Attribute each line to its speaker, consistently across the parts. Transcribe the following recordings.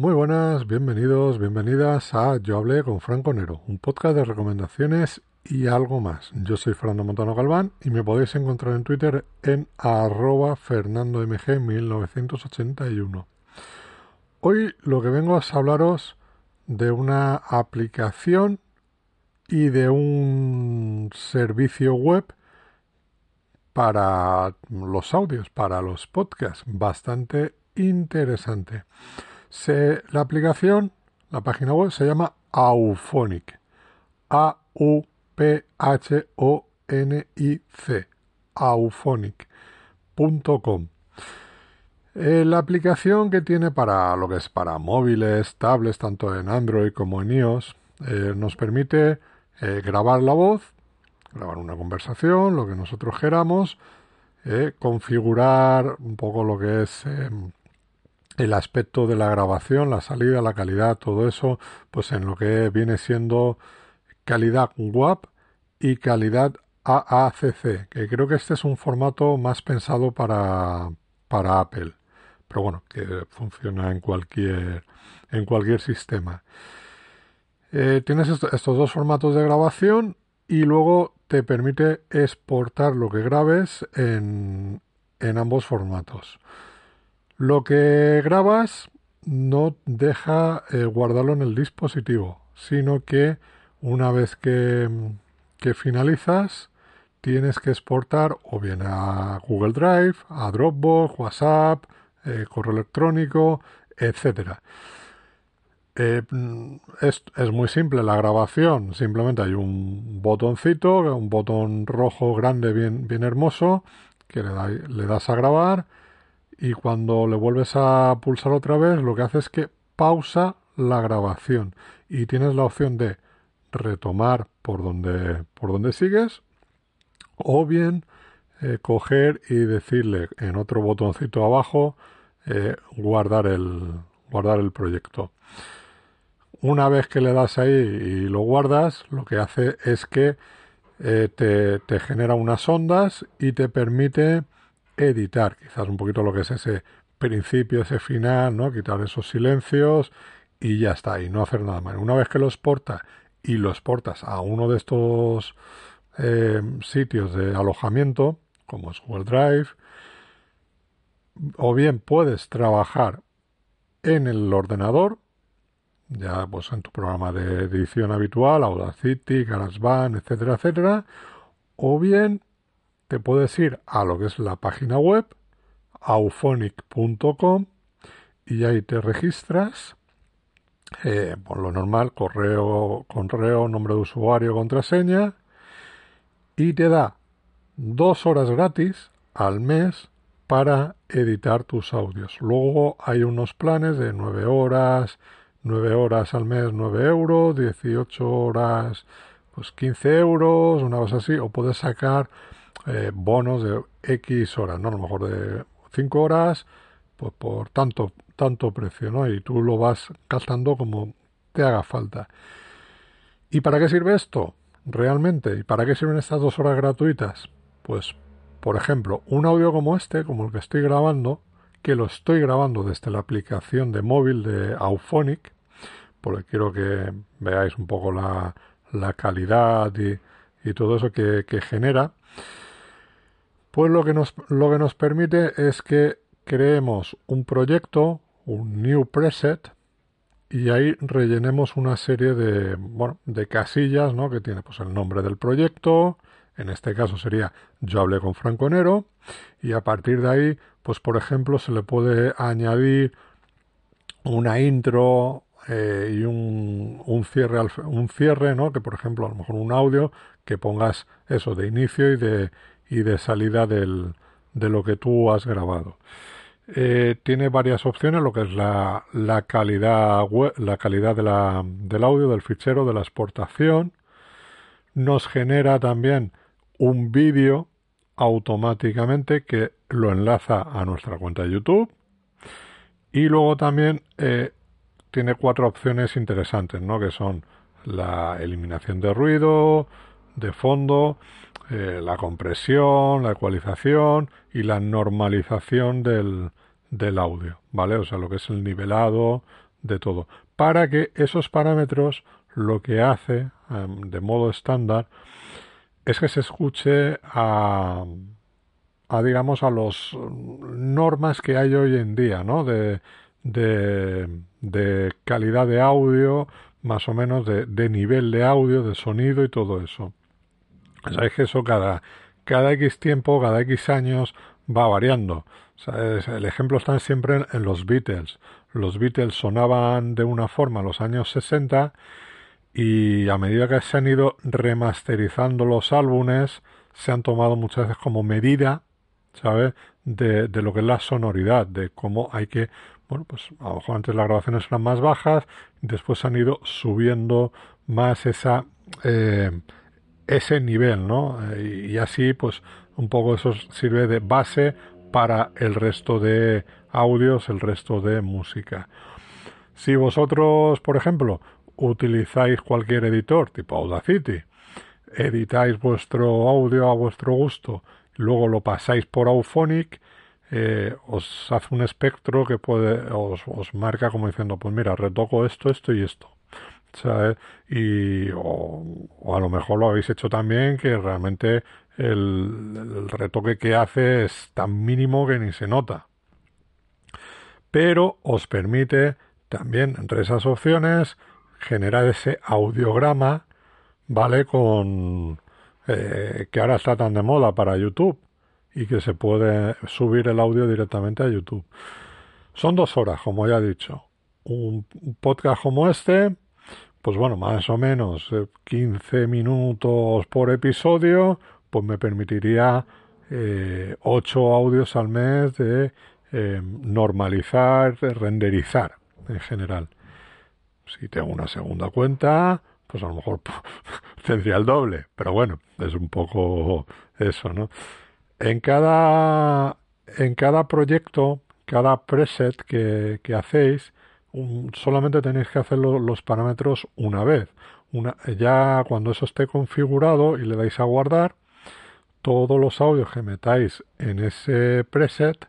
Speaker 1: Muy buenas, bienvenidos, bienvenidas a Yo hablé con Franco Nero, un podcast de recomendaciones y algo más. Yo soy Fernando Montano Galván y me podéis encontrar en Twitter en arroba fernandomg1981. Hoy lo que vengo es hablaros de una aplicación y de un servicio web para los audios, para los podcasts, bastante interesante. Se, la aplicación, la página web se llama Auphonic. A-U-P-H-O-N-I-C. Auphonic.com. Eh, la aplicación que tiene para lo que es para móviles, tablets, tanto en Android como en iOS, eh, nos permite eh, grabar la voz, grabar una conversación, lo que nosotros queramos, configurar un poco lo que es em, el aspecto de la grabación, la salida, la calidad, todo eso, pues en lo que viene siendo calidad WAP y calidad AACC, que creo que este es un formato más pensado para, para Apple, pero bueno, que funciona en cualquier, en cualquier sistema. Eh, tienes est estos dos formatos de grabación y luego te permite exportar lo que grabes en, en ambos formatos. Lo que grabas no deja eh, guardarlo en el dispositivo, sino que una vez que, que, finalizas tienes que exportar o bien a Google Drive, a Dropbox, WhatsApp, eh, correo electrónico, etcétera. Eh, es, es, muy simple la grabación, simplemente hay un botoncito, un botón rojo grande bien, bien hermoso, que le das a grabar y cuando le vuelves a pulsar otra vez lo que hace es que pausa la grabación y tienes la opción de retomar por donde, por donde sigues o bien eh, coger y decirle en otro botoncito abajo eh, guardar, el, guardar el proyecto. Una vez que le das ahí y lo guardas, lo que hace es que eh, te, te genera unas ondas y te permite editar, quizás un poquito lo que es ese principio, ese final, ¿no? Quitar esos silencios y ya está, y no hacer nada más. Una vez que lo exporta y lo exportas a uno de estos eh, sitios de alojamiento, como es Google Drive, o bien puedes trabajar en el ordenador, ya pues en tu programa de edición habitual, Audacity, GarageBand, etcétera, etcétera, o bien te puedes ir a lo que es la página web auphonic.com y ahí te registras eh, por lo normal correo correo nombre de usuario contraseña y te da dos horas gratis al mes para editar tus audios. Luego hay unos planes de nueve horas 9 horas al mes 9 euros 18 horas pues 15 euros una cosa así o puedes sacar eh, bonos de X horas, ¿no? A lo mejor de 5 horas, pues por tanto, tanto precio, ¿no? Y tú lo vas gastando como te haga falta. ¿Y para qué sirve esto? Realmente, ¿y para qué sirven estas dos horas gratuitas? Pues, por ejemplo, un audio como este, como el que estoy grabando, que lo estoy grabando desde la aplicación de móvil de Auphonic, porque quiero que veáis un poco la, la calidad y, y, todo eso que, que genera, pues lo que, nos, lo que nos permite es que creemos un proyecto, un new preset, y ahí rellenemos una serie de, bueno, de casillas, ¿no? Que tiene pues el nombre del proyecto, en este caso sería yo hablé con Franco Nero, y a partir de ahí, pues por ejemplo, se le puede añadir una intro eh, y un, un cierre, un cierre, ¿no? Que por ejemplo, a lo mejor un audio que pongas eso de inicio y de, y de salida de lo que tú has grabado. eh, tiene varias opciones, lo que es la, la calidad la calidad del audio, del fichero, de la exportación. Nos genera también un vídeo automáticamente que lo enlaza a nuestra cuenta de YouTube. Y luego también eh, tiene cuatro opciones interesantes, ¿no? Que son la eliminación de ruido, de fondo, eh, la compresión, la ecualización y la normalización del, del audio, ¿vale? O sea, lo que es el nivelado de todo. Para que esos parámetros lo que hace em, de modo estándar es que se escuche a, a digamos a los normas que hay hoy en día, ¿no? De, de, de calidad de audio, más o menos de, de, nivel de audio, de sonido y todo eso. Sabéis que eso cada, cada X tiempo, cada X años va variando. El ejemplo está siempre en, los Beatles. Los Beatles sonaban de una forma en los años 60 y a medida que se han ido remasterizando los álbumes, se han tomado muchas veces como medida, ¿sabes? De, de, lo que es la sonoridad, de cómo hay que, bueno, pues a lo mejor antes las grabaciones eran más bajas, después han ido subiendo más esa, eh, ese nivel, ¿no? Y, y así, pues, un poco eso sirve de base para el resto de audios, el resto de música. Si vosotros, por ejemplo, utilizáis cualquier editor tipo Audacity, editáis vuestro audio a vuestro gusto, luego lo pasáis por Auphonic, eh, os hace un espectro que puede, os, os, marca como diciendo, pues mira, retoco esto, esto y esto. Y, o, a lo mejor lo habéis hecho también que realmente el, el retoque que hace es tan mínimo que ni se nota. Pero os permite también entre esas opciones generar ese audiograma, ¿vale? Con eh, que ahora está tan de moda para YouTube y que se puede subir el audio directamente a YouTube. Son dos horas, como ya he dicho. Un podcast como este, pues bueno, más o menos 15 minutos por episodio, pues me permitiría eh, 8 audios al mes de eh, normalizar, de renderizar en general. Si tengo una segunda cuenta, pues a lo mejor tendría el doble, pero bueno, es un poco eso, ¿no? En cada, en cada proyecto, cada preset que hacéis, solamente tenéis que hacer lo, los parámetros una vez. Ya cuando eso esté configurado y le dais a guardar, todos los audios que metáis en ese preset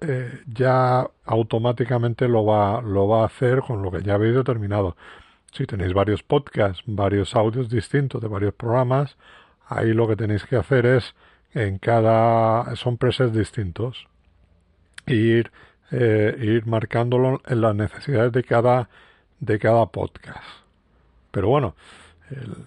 Speaker 1: eh, ya automáticamente lo va, lo va a hacer con lo que ya habéis determinado. Si tenéis varios podcasts, varios audios distintos de varios programas, ahí lo que tenéis que hacer es en cada son presets distintos ir eh, ir marcándolo en las necesidades de cada de cada podcast. Pero bueno,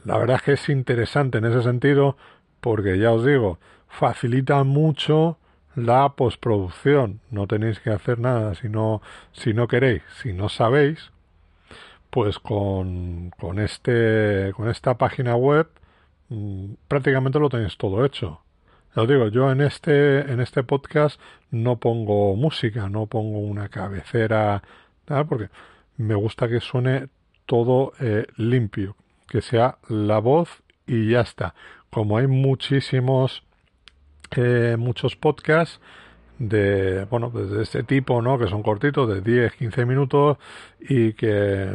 Speaker 1: la verdad es que es interesante en ese sentido porque ya os digo, facilita mucho la postproducción. No tenéis que hacer nada si no, si no queréis, si no sabéis, pues con, con, este, con esta página web mmm, prácticamente lo tenéis todo hecho. Os digo, yo en este, en este podcast no pongo música, no pongo una cabecera, nada, porque me gusta que suene todo eh, limpio, que sea la voz y ya está. Como hay muchísimos eh, muchos podcasts de bueno pues de este tipo no que son cortitos de 10 15 minutos y que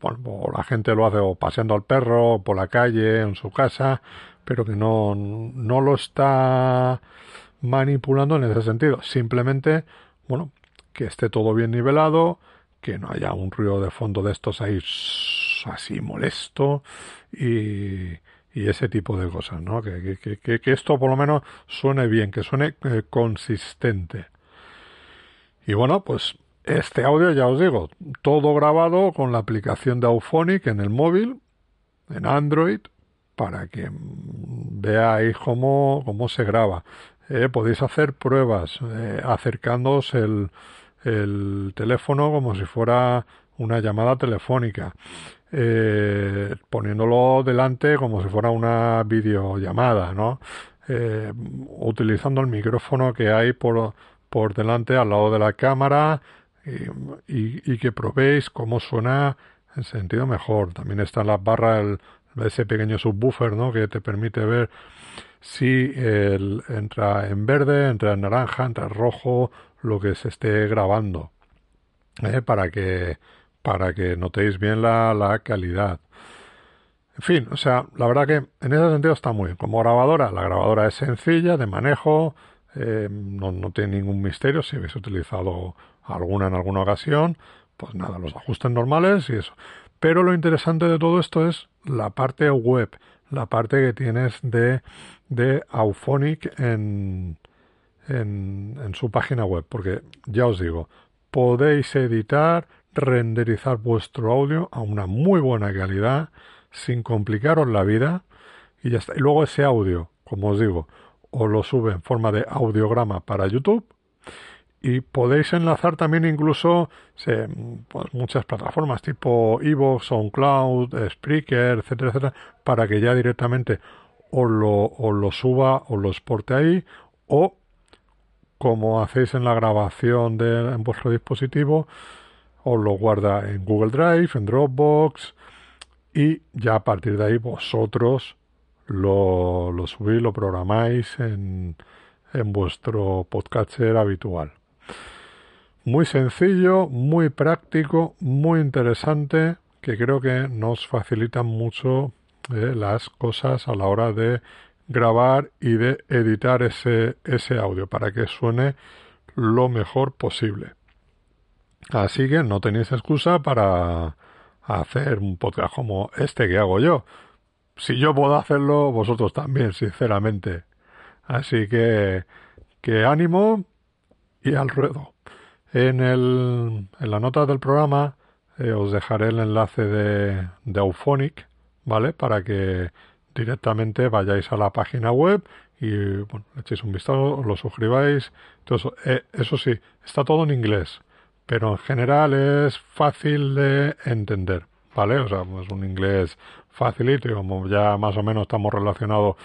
Speaker 1: bueno, la gente lo hace o paseando al perro por la calle en su casa pero que no no lo está manipulando en ese sentido simplemente bueno que esté todo bien nivelado que no haya un ruido de fondo de estos ahí así molesto y y ese tipo de cosas, ¿no? Que, que, que, que esto por lo menos suene bien, que suene eh, consistente. Y bueno, pues este audio ya os digo, todo grabado con la aplicación de Auphonic en el móvil, en Android, para que veáis cómo, cómo se graba. Eh, podéis hacer pruebas eh, acercándoos el, el teléfono como si fuera una llamada telefónica eh, poniéndolo delante como si fuera una videollamada, ¿no? Eh, utilizando el micrófono que hay por, por delante al lado de la cámara y, y, que probéis cómo suena en sentido mejor. También está en la barra el, ese pequeño subwoofer ¿no? que te permite ver si el, entra en verde, entra en naranja, entra en rojo, lo que se esté grabando. ¿eh? Para que para que notéis bien la, la calidad. En fin, o sea, la verdad que en ese sentido está muy bien. Como grabadora, la grabadora es sencilla de manejo, eh, no, no, tiene ningún misterio. Si habéis utilizado alguna en alguna ocasión, pues nada, los ajustes normales y eso. Pero lo interesante de todo esto es la parte web, la parte que tienes de, de Auphonic en, en, en su página web. Porque ya os digo, podéis editar, renderizar vuestro audio a una muy buena calidad, sin complicaros la vida, y ya está. Y luego ese audio, como os digo, os lo sube en forma de audiograma para YouTube y podéis enlazar también incluso pues, muchas plataformas tipo Evox, SoundCloud, Spreaker, etcétera, etcétera, para que ya directamente os lo, lo suba o lo exporte ahí o como hacéis en la grabación de, en vuestro dispositivo, os lo guarda en Google Drive, en Dropbox y ya a partir de ahí vosotros lo, lo subís, lo programáis en, en vuestro podcaster habitual. Muy sencillo, muy práctico, muy interesante, que creo que nos facilita mucho eh, las cosas a la hora de grabar y de editar ese, ese audio para que suene lo mejor posible. Así que no tenéis excusa para hacer un podcast como este que hago yo. Si yo puedo hacerlo, vosotros también, sinceramente. Así que, que ánimo y al ruedo. En, el, en la nota del programa eh, os dejaré el enlace de, de Auphonic, ¿vale? Para que directamente vayáis a la página web y bueno, echéis un vistazo, lo suscribáis. Entonces, eh, eso sí, está todo en inglés, pero en general es fácil de entender, ¿vale? O sea, es un inglés facilito y como ya más o menos estamos relacionados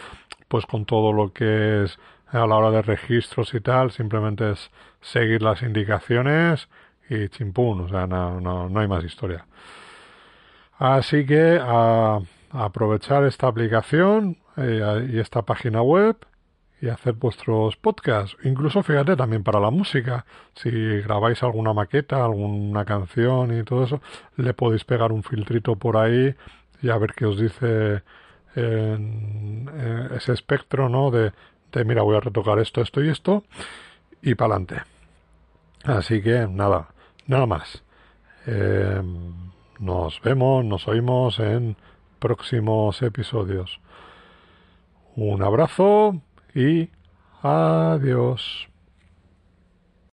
Speaker 1: pues con todo lo que es a la hora de registros y tal, simplemente es seguir las indicaciones y chimpún, o sea, no, no, no hay más historia. Así que a, aprovechar esta aplicación eh, y esta página web y hacer vuestros podcasts. Incluso fíjate también para la música. Si grabáis alguna maqueta, alguna canción y todo eso, le podéis pegar un filtrito por ahí y a ver qué os dice en, ese espectro, ¿no? De, mira, voy a retocar esto, esto y esto y para adelante. Así que nada, nada más. Eh, nos vemos, nos oímos en próximos episodios. Un abrazo y adiós.